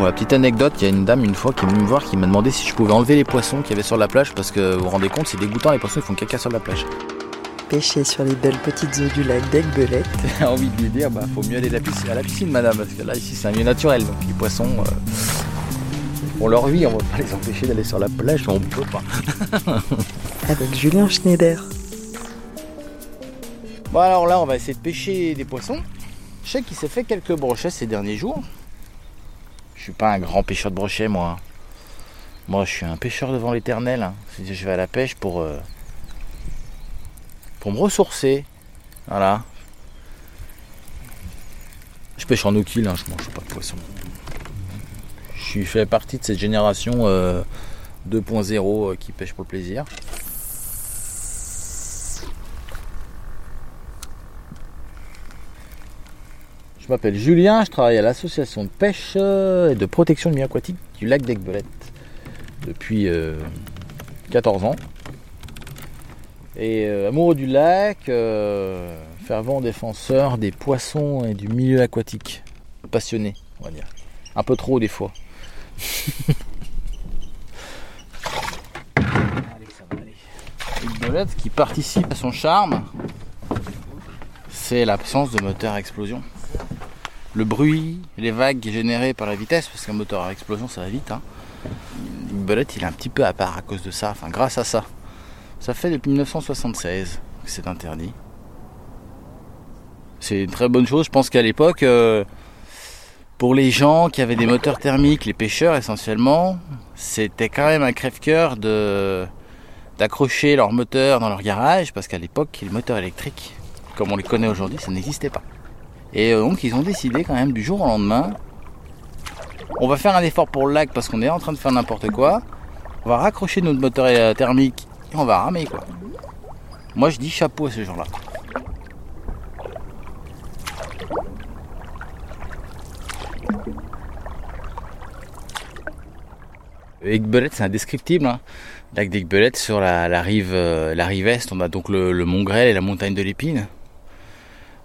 pour la petite anecdote, il y a une dame une fois qui est venue me voir qui m'a demandé si je pouvais enlever les poissons qu'il y avait sur la plage parce que vous vous rendez compte, c'est dégoûtant, les poissons ils font caca sur la plage. Pêcher sur les belles petites eaux du lac d'Aigbelette. J'ai envie de lui dire, bah faut mieux aller à la piscine, à la piscine madame, parce que là ici c'est un milieu naturel, donc les poissons, euh, pour leur vie, on va pas les empêcher d'aller sur la plage, on peut pas. Avec Julien Schneider. Bon alors là on va essayer de pêcher des poissons. Je sais qu'il s'est fait quelques brochets ces derniers jours. Je suis pas un grand pêcheur de brochets moi. Moi je suis un pêcheur devant l'éternel. hein. Je vais à la pêche pour, euh, pour me ressourcer. Voilà. Je pêche en eau-kill, hein, je mange pas de poisson. Je fais partie de cette génération euh, 2.0 euh, qui pêche pour le plaisir. Je m'appelle Julien, je travaille à l'association de pêche euh, et de protection du milieu aquatique du lac d'Aigbelette depuis euh, 14 ans. Et euh, amoureux du lac, euh, fervent défenseur des poissons et du milieu aquatique. Passionné, on va dire. Un peu trop des fois. Aigbelette, qui participe à son charme, c'est l'absence de moteur à explosion le bruit, les vagues générées par la vitesse, parce qu'un moteur à explosion ça va vite. Hein. Une belette il est un petit peu à part à cause de ça, enfin grâce à ça. Ça fait depuis 1976 que c'est interdit. C'est une très bonne chose, je pense qu'à l'époque, euh, pour les gens qui avaient des moteurs thermiques, les pêcheurs essentiellement, c'était quand même un crève-cœur d'accrocher leur moteur dans leur garage, parce qu'à l'époque, les moteurs électriques, comme on les connaît aujourd'hui, ça n'existait pas. Et euh, donc ils ont décidé quand même du jour au lendemain, on va faire un effort pour le lac parce qu'on est en train de faire n'importe quoi. On va raccrocher notre moteur euh, thermique et on va ramer quoi. Moi je dis chapeau à ces gens-là. Aigbelette c'est indescriptible. Hein. Lac d'Aigbelette sur la, la rive, euh, la rive est, on a donc le, le Mont Grêle et la montagne de l'Épine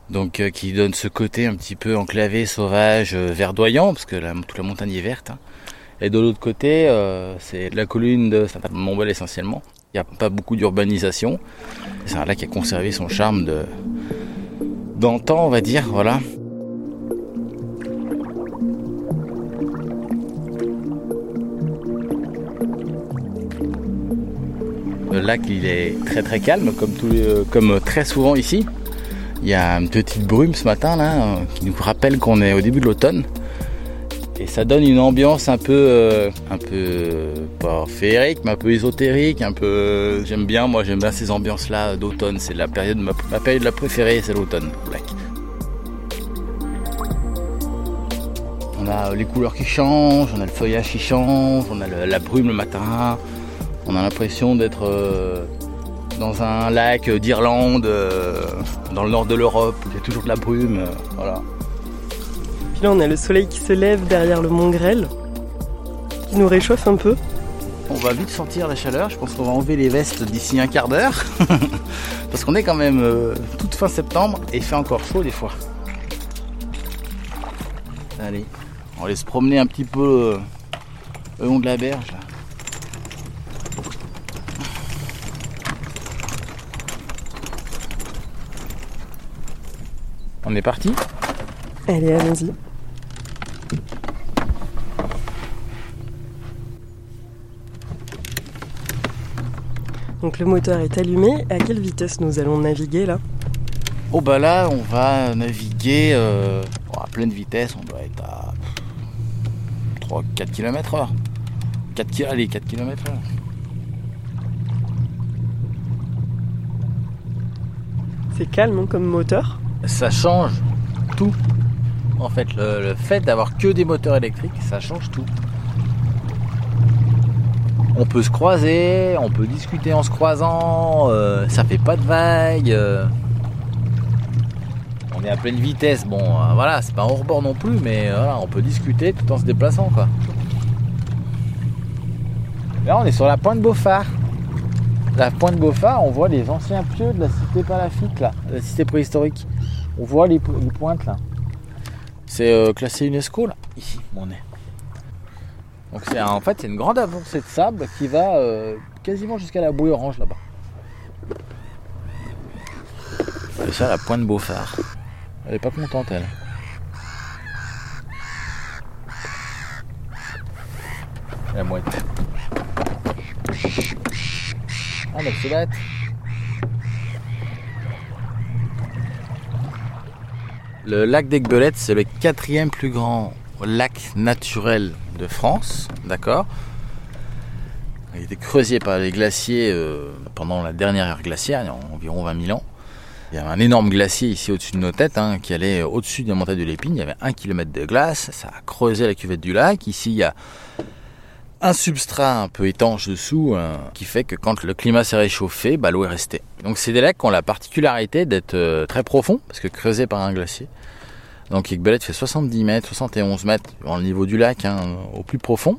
donc euh, qui donne ce côté un petit peu enclavé, sauvage, euh, verdoyant, parce que toute la montagne est verte. hein. Et de l'autre côté, euh, c'est la colline de Saint-Montbel essentiellement. Il n'y a pas beaucoup d'urbanisation. C'est un lac qui a conservé son charme d'antan, on va dire, voilà. Le lac, il est très très calme, comme très souvent ici. Il y a une petite brume ce matin là qui nous rappelle qu'on est au début de l'automne. Et ça donne une ambiance un peu, euh, un peu euh, pas féerique, mais un peu ésotérique, un peu. euh, j'aime bien, moi j'aime bien ces ambiances là d'automne. C'est la période, ma, période la préférée, c'est l'automne. On a les couleurs qui changent, on a le feuillage qui change, on a la brume le matin. On a l'impression d'être dans un lac d'Irlande, euh, dans le nord de l'Europe, où il y a toujours de la brume. euh, voilà. Puis là, on a le soleil qui se lève derrière le Mont Grêle, qui nous réchauffe un peu. On va vite sentir la chaleur, je pense qu'on va enlever les vestes d'ici un quart d'heure. Parce qu'on est quand même euh, toute fin septembre et il fait encore chaud des fois. Allez, on va aller se promener un petit peu euh, le long de la berge. là. On est parti Allez, allons-y. Donc le moteur est allumé. À quelle vitesse nous allons naviguer là? Oh bah là, on va naviguer euh, à pleine vitesse, on doit être à 3-4 km heure. 4 ki- allez, 4 km heure. C'est calme hein, comme moteur. Ça change tout. En fait, le, fait d'avoir que des moteurs électriques, ça change tout. On peut se croiser, on peut discuter en se croisant, euh, ça fait pas de vagues. euh. On est à pleine vitesse, bon euh, voilà, c'est pas un hors-bord non plus, mais voilà, on peut discuter tout en se déplaçant quoi. Là on est sur la pointe Beaufort. La pointe Beaufort, on voit les anciens pieux de la cité palafique là, la cité préhistorique. On voit les, po- les pointes là. C'est euh, classé UNESCO là, ici on est. Donc c'est en fait c'est une grande avancée de sable qui va euh, quasiment jusqu'à la bouée orange là-bas. C'est ça la pointe Beaufort. Elle est pas contente elle. La mouette. Ah mais c'est bête. Le lac d'Aigbelette, c'est le quatrième plus grand lac naturel de France, d'accord? Il a été creusé par les glaciers euh, pendant la dernière ère glaciaire, il y a environ 20 000 ans. Il y avait un énorme glacier ici au-dessus de nos têtes, hein, qui allait au-dessus de la montagne de l'Épine. Il y avait un kilomètre de glace, ça a creusé la cuvette du lac. Ici, il y a un substrat un peu étanche dessous euh, qui fait que quand le climat s'est réchauffé, bah, l'eau est restée. Donc c'est des lacs ont la particularité d'être euh, très profonds parce que creusés par un glacier. Donc Iqbelet fait 70 mètres, 71 mètres au niveau du lac, hein, au plus profond,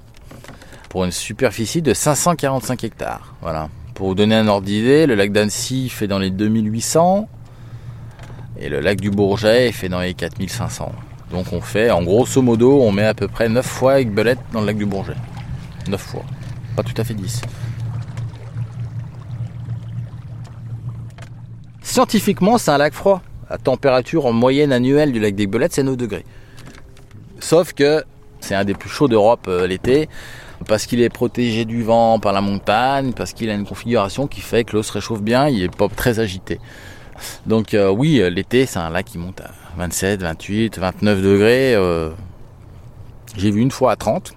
pour une superficie de 545 hectares. Voilà. Pour vous donner un ordre d'idée, le lac d'Annecy fait dans les 2800 et le lac du Bourget fait dans les 4500. Donc on fait, en grosso modo, on met à peu près 9 fois Iqbelet dans le lac du Bourget. 9 fois. Pas tout à fait 10. Scientifiquement, c'est un lac froid. La température en moyenne annuelle du lac des Belettes, c'est 9 degrés. Sauf que c'est un des plus chauds d'Europe euh, l'été, parce qu'il est protégé du vent par la montagne, parce qu'il a une configuration qui fait que l'eau se réchauffe bien, il est pas très agité. Donc euh, oui, euh, l'été, c'est un lac qui monte à 27, 28, 29 degrés. J'ai vu une fois à 30.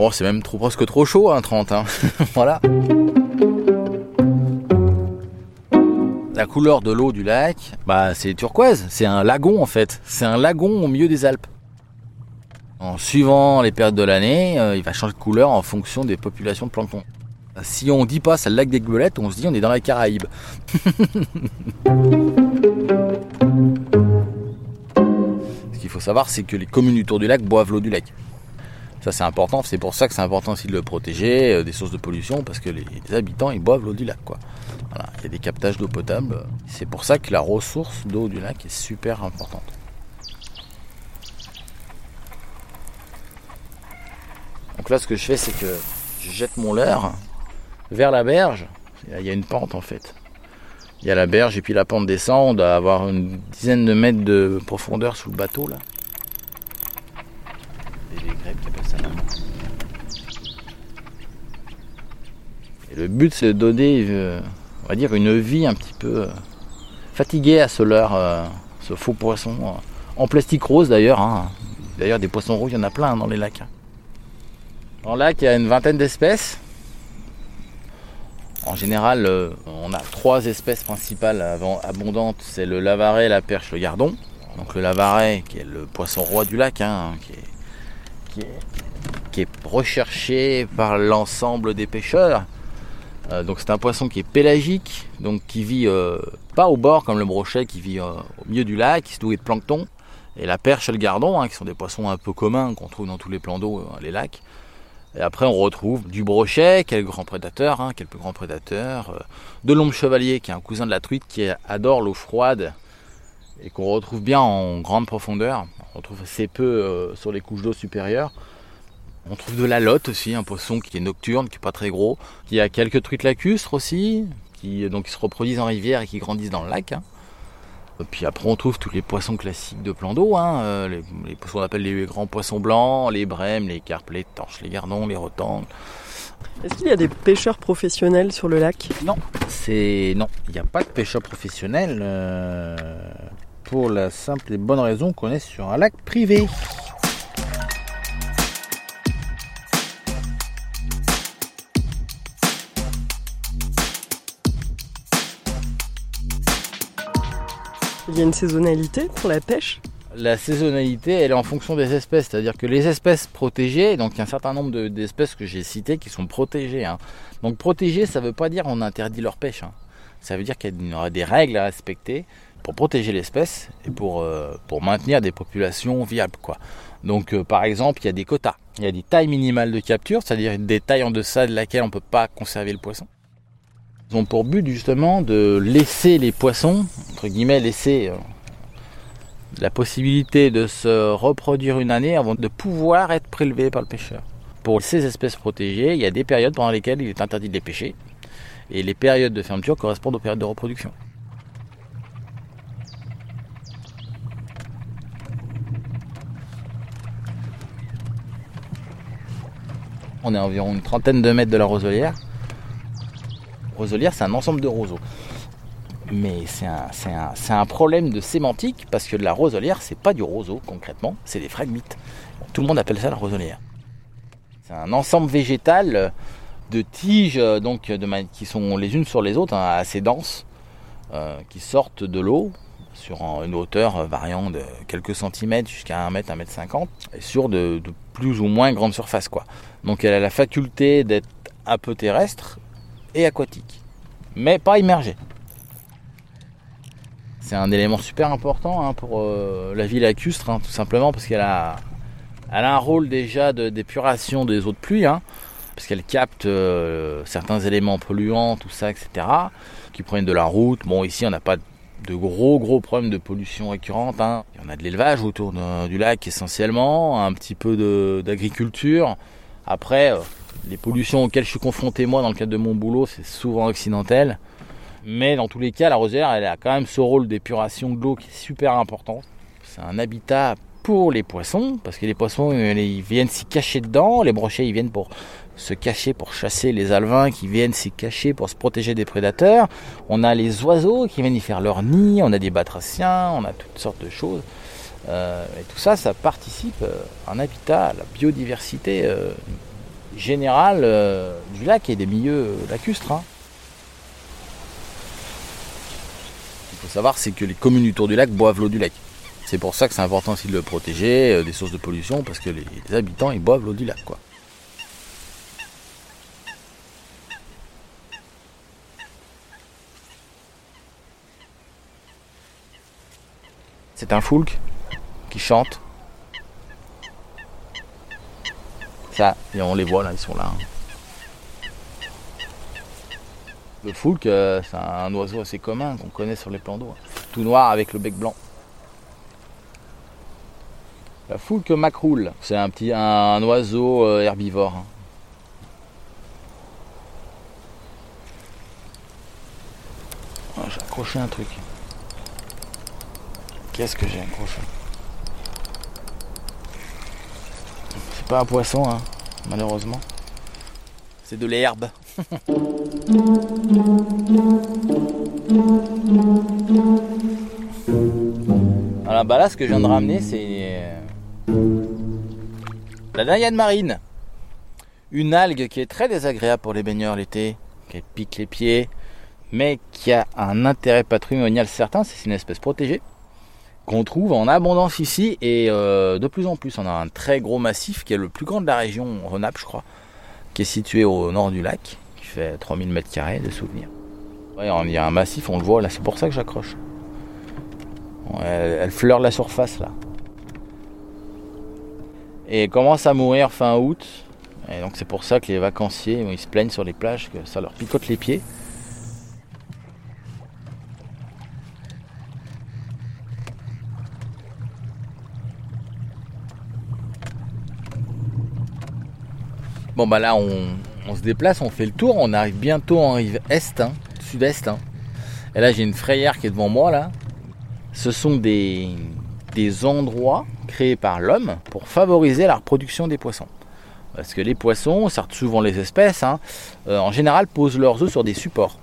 Bon, c'est même trop, presque trop chaud, hein, 30. Hein. voilà. La couleur de l'eau du lac, bah, c'est turquoise. C'est un lagon en fait. C'est un lagon au milieu des Alpes. En suivant les périodes de l'année, euh, il va changer de couleur en fonction des populations de plancton. Si on dit pas c'est le lac des Gueulettes, on se dit on est dans la Caraïbe. Ce qu'il faut savoir, c'est que les communes autour du lac boivent l'eau du lac. Ça c'est important, c'est pour ça que c'est important aussi de le protéger euh, des sources de pollution parce que les, habitants ils boivent l'eau du lac quoi. Il y a des captages d'eau potable. C'est pour ça que la ressource d'eau du lac est super importante. Donc là ce que je fais c'est que je jette mon leurre vers la berge. Il y a une pente en fait. Il y a la berge et puis la pente descend. On doit avoir une dizaine de mètres de profondeur sous le bateau là. Le but, c'est de donner, euh, on va dire, une vie un petit peu euh, fatiguée à ce leurre, euh, ce faux poisson, en plastique rose d'ailleurs. Hein. D'ailleurs, des poissons rouges, il y en a plein dans les lacs. Dans le lac, il y a une vingtaine d'espèces. En général, on a trois espèces principales abondantes, c'est le lavaret, la perche, le gardon. Donc le lavaret, qui est le poisson roi du lac, hein, qui, qui est recherché par l'ensemble des pêcheurs. Euh, donc c'est un poisson qui est pélagique, donc qui vit euh, pas au bord comme le brochet, qui vit euh, au milieu du lac, qui se nourrit de plancton. Et la perche et le gardon, hein, qui sont des poissons un peu communs qu'on trouve dans tous les plans d'eau, les lacs. Et après on retrouve du brochet, qui grand prédateur, hein, plus grand prédateur, de l'ombre chevalier, qui est un cousin de la truite, qui adore l'eau froide et qu'on retrouve bien en grande profondeur. On retrouve assez peu sur les couches d'eau supérieures. On trouve de la lotte aussi, un poisson qui est nocturne, qui est pas très gros. Il y a quelques truites lacustres aussi, qui, donc, se reproduisent en rivière et qui grandissent dans le lac. Hein. Et puis après, on trouve tous les poissons classiques de plan d'eau, hein, euh, les, poissons qu'on appelle les grands poissons blancs, les brèmes, les carpes, les torches, les gardons, les rotangles. Est-ce qu'il y a des pêcheurs professionnels sur le lac? Non, c'est non, il n'y a pas de pêcheurs professionnels euh, pour la simple et bonne raison qu'on est sur un lac privé. Il y a une saisonnalité pour la pêche? La saisonnalité, elle est en fonction des espèces. C'est-à-dire que les espèces protégées, donc il y a un certain nombre d'espèces que j'ai citées qui sont protégées. Hein. Donc protégées, ça ne veut pas dire on interdit leur pêche. Hein. Ça veut dire qu'il y aura des règles à respecter pour protéger l'espèce et pour, euh, pour maintenir des populations viables. Quoi. Donc euh, par exemple, il y a des quotas. Il y a des tailles minimales de capture, c'est-à-dire des tailles en deçà de laquelle on ne peut pas conserver le poisson. Ils ont pour but justement de laisser les poissons, entre guillemets, laisser euh, la possibilité de se reproduire une année avant de pouvoir être prélevés par le pêcheur. Pour ces espèces protégées, il y a des périodes pendant lesquelles il est interdit de les pêcher. Et les périodes de fermeture correspondent aux périodes de reproduction. On est à environ une trentaine de mètres de la roselière. Roselière, c'est un ensemble de roseaux. Mais c'est un, problème de sémantique parce que la roselière, c'est pas du roseau concrètement, c'est des fragmites. Tout le monde appelle ça la roselière. C'est un ensemble végétal de tiges donc, qui sont les unes sur les autres, hein, assez denses, euh, qui sortent de l'eau sur une hauteur variant de quelques centimètres jusqu'à 1 mètre, 1 mètre 50, et sur de plus ou moins grande surface. Quoi. Donc elle a la faculté d'être un peu terrestre et aquatique, mais pas immergée. C'est un élément super important hein, pour euh, la vie lacustre, hein, tout simplement parce qu'elle a, elle a un rôle déjà d'épuration des eaux de pluie, hein, parce qu'elle capte euh, certains éléments polluants, tout ça, etc., qui proviennent de la route. Bon, ici, on n'a pas de gros gros problèmes de pollution récurrente. Hein. Il y en a de l'élevage autour du lac essentiellement, un petit peu d'agriculture. Après, euh, les pollutions auxquelles je suis confronté moi dans le cadre de mon boulot, c'est souvent accidentel. Mais dans tous les cas, la rosière, elle a quand même ce rôle d'épuration de l'eau qui est super important. C'est un habitat pour les poissons, parce que les poissons, ils viennent s'y cacher dedans, les brochets, ils viennent pour se cacher pour chasser les alevins qui viennent s'y cacher pour se protéger des prédateurs. On a les oiseaux qui viennent y faire leur nid, on a des batraciens, on a toutes sortes de choses. Euh, et tout ça, ça participe euh, à un habitat, à la biodiversité euh, générale du lac et des milieux lacustres. Hein. Il faut savoir, c'est que les communes autour du lac boivent l'eau du lac. C'est pour ça que c'est important aussi de le protéger des sources de pollution, parce que les, habitants, ils boivent l'eau du lac. C'est un foulque qui chante. Ça, on les voit là, ils sont là. Le foulque, euh, c'est un oiseau assez commun qu'on connaît sur les plans d'eau. Tout noir avec le bec blanc. La foulque macroule, c'est un petit oiseau euh, herbivore. Hein. Oh, j'ai accroché un truc. Qu'est-ce que j'ai accroché C'est pas un poisson, hein, malheureusement. C'est de l'herbe. Alors bah là ce que je viens de ramener c'est euh, la Diane marine. Une algue qui est très désagréable pour les baigneurs l'été, qui pique les pieds, mais qui a un intérêt patrimonial certain, c'est une espèce protégée qu'on trouve en abondance ici et euh, de plus en plus. On a un très gros massif qui est le plus grand de la région Rhône-Alpes, je crois, qui est situé au nord du lac, qui fait 3000 mètres carrés de souvenirs. il y a un massif, on le voit là, c'est pour ça que j'accroche. Elle, elle, fleure la surface là. Et elle commence à mourir fin août. Et donc c'est pour ça que les vacanciers ils se plaignent sur les plages que ça leur picote les pieds. Bon bah là on, se déplace, on fait le tour, on arrive bientôt en rive est, hein, sud-est. Hein. Et là j'ai une frayère qui est devant moi là. Ce sont des, endroits créés par l'homme pour favoriser la reproduction des poissons. Parce que les poissons, certes souvent les espèces, hein, euh, en général posent leurs œufs sur des supports.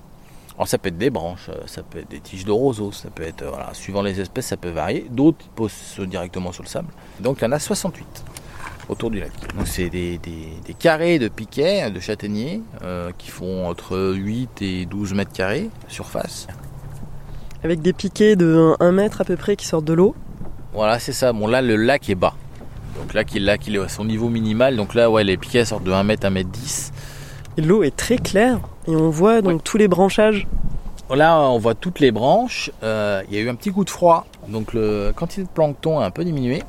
Alors ça peut être des branches, euh, ça peut être des tiges de roseaux, ça peut être, voilà, suivant les espèces, ça peut varier. D'autres posent directement sur le sable. Donc il y en a 68 autour du lac. Donc c'est des, carrés de piquets, de châtaigniers, euh, qui font entre 8 et 12 mètres carrés surface. Avec des piquets de 1 mètre à peu près qui sortent de l'eau Voilà, c'est ça. Bon là, le lac est bas. Donc là, il, est à son niveau minimal. Donc là, ouais, les piquets sortent de 1 mètre à 1 mètre 10. Et l'eau est très claire et on voit donc tous les branchages. Là, on voit toutes les branches. Euh, il y a eu un petit coup de froid. Donc le quantité de plancton a un peu diminué.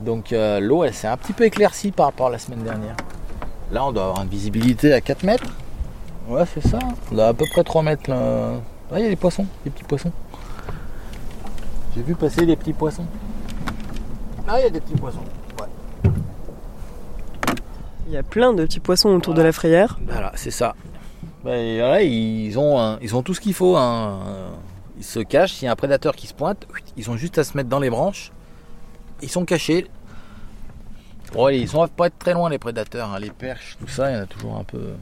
Donc euh, l'eau, elle s'est un petit peu éclaircie par rapport à la semaine dernière. Là, on doit avoir une visibilité à 4 mètres. Ouais, c'est ça. On a à peu près 3 mètres. Là, il y a des poissons, des petits poissons. J'ai vu passer des petits poissons. Là, il y a des petits poissons. Ouais. Il y a plein de petits poissons autour de la frayère. Voilà, c'est ça. Ben, ils, ont, ils ont tout ce qu'il faut. Hein. Ils se cachent. S'il y a un prédateur qui se pointe, ils ont juste à se mettre dans les branches. Ils sont cachés. Bon, ils sont pas être très loin les prédateurs. Hein. Les perches, tout ça, il y en a toujours un peu.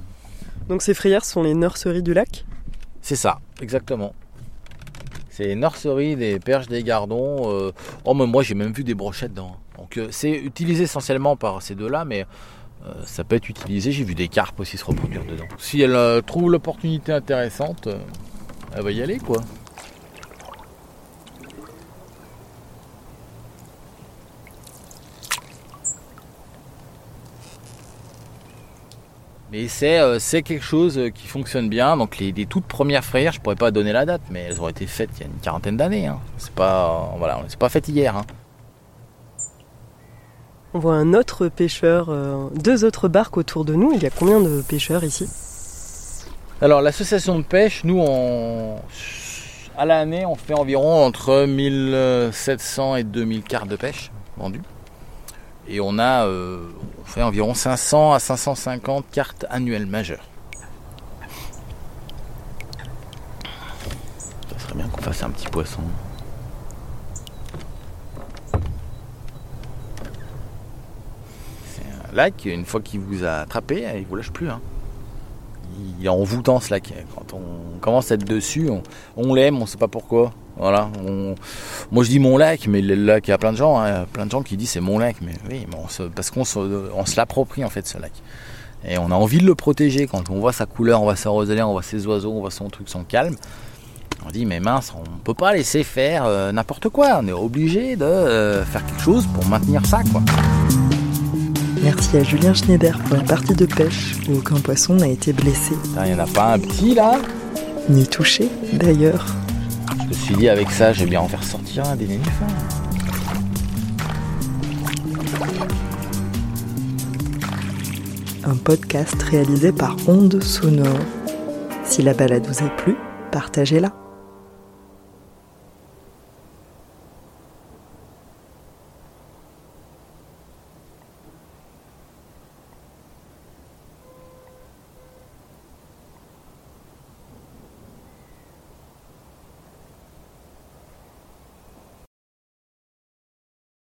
Donc ces frayères sont les nurseries du lac? C'est ça, exactement. C'est les nurseries des perches, des gardons. Euh, oh, mais moi j'ai même vu des brochettes dedans. Donc euh, c'est utilisé essentiellement par ces deux-là, mais euh, ça peut être utilisé. J'ai vu des carpes aussi se reproduire dedans. Si elle trouve l'opportunité intéressante, elle va y aller quoi. Mais c'est quelque chose qui fonctionne bien. Donc les, toutes premières frayères, je pourrais pas donner la date, mais elles ont été faites il y a une quarantaine d'années. Hein. C'est pas voilà, c'est pas fait hier. Hein. On voit un autre pêcheur, euh, deux autres barques autour de nous. Il y a combien de pêcheurs ici? Alors l'association de pêche, nous à l'année on fait environ entre 1700 et 2000 cartes de pêche vendues. Et on a euh, on fait environ 500 à 550 cartes annuelles majeures. Ça serait bien qu'on fasse un petit poisson. lac, une fois qu'il vous a attrapé, il vous lâche plus. Hein. Il est envoûtant ce lac. Quand on commence à être dessus, on, l'aime, on sait pas pourquoi. Voilà. moi je dis mon lac, mais le lac, il y a plein de gens, hein. plein de gens qui disent c'est mon lac, mais oui, parce qu'on se, on se l'approprie en fait ce lac. Et on a envie de le protéger. Quand on voit sa couleur, on voit sa roselière, on voit ses oiseaux, on voit son truc, son calme. On dit mais mince, on peut pas laisser faire euh, n'importe quoi. On est obligé de euh, faire quelque chose pour maintenir ça quoi. Merci à Julien Schneider pour la partie de pêche où aucun poisson n'a été blessé. Il n'y en a pas un petit là? Ni touché d'ailleurs. Je me suis dit avec ça, je vais bien en faire sortir un des nénuphars. Un podcast réalisé par Onde Sonore. Si la balade vous a plu, partagez-la.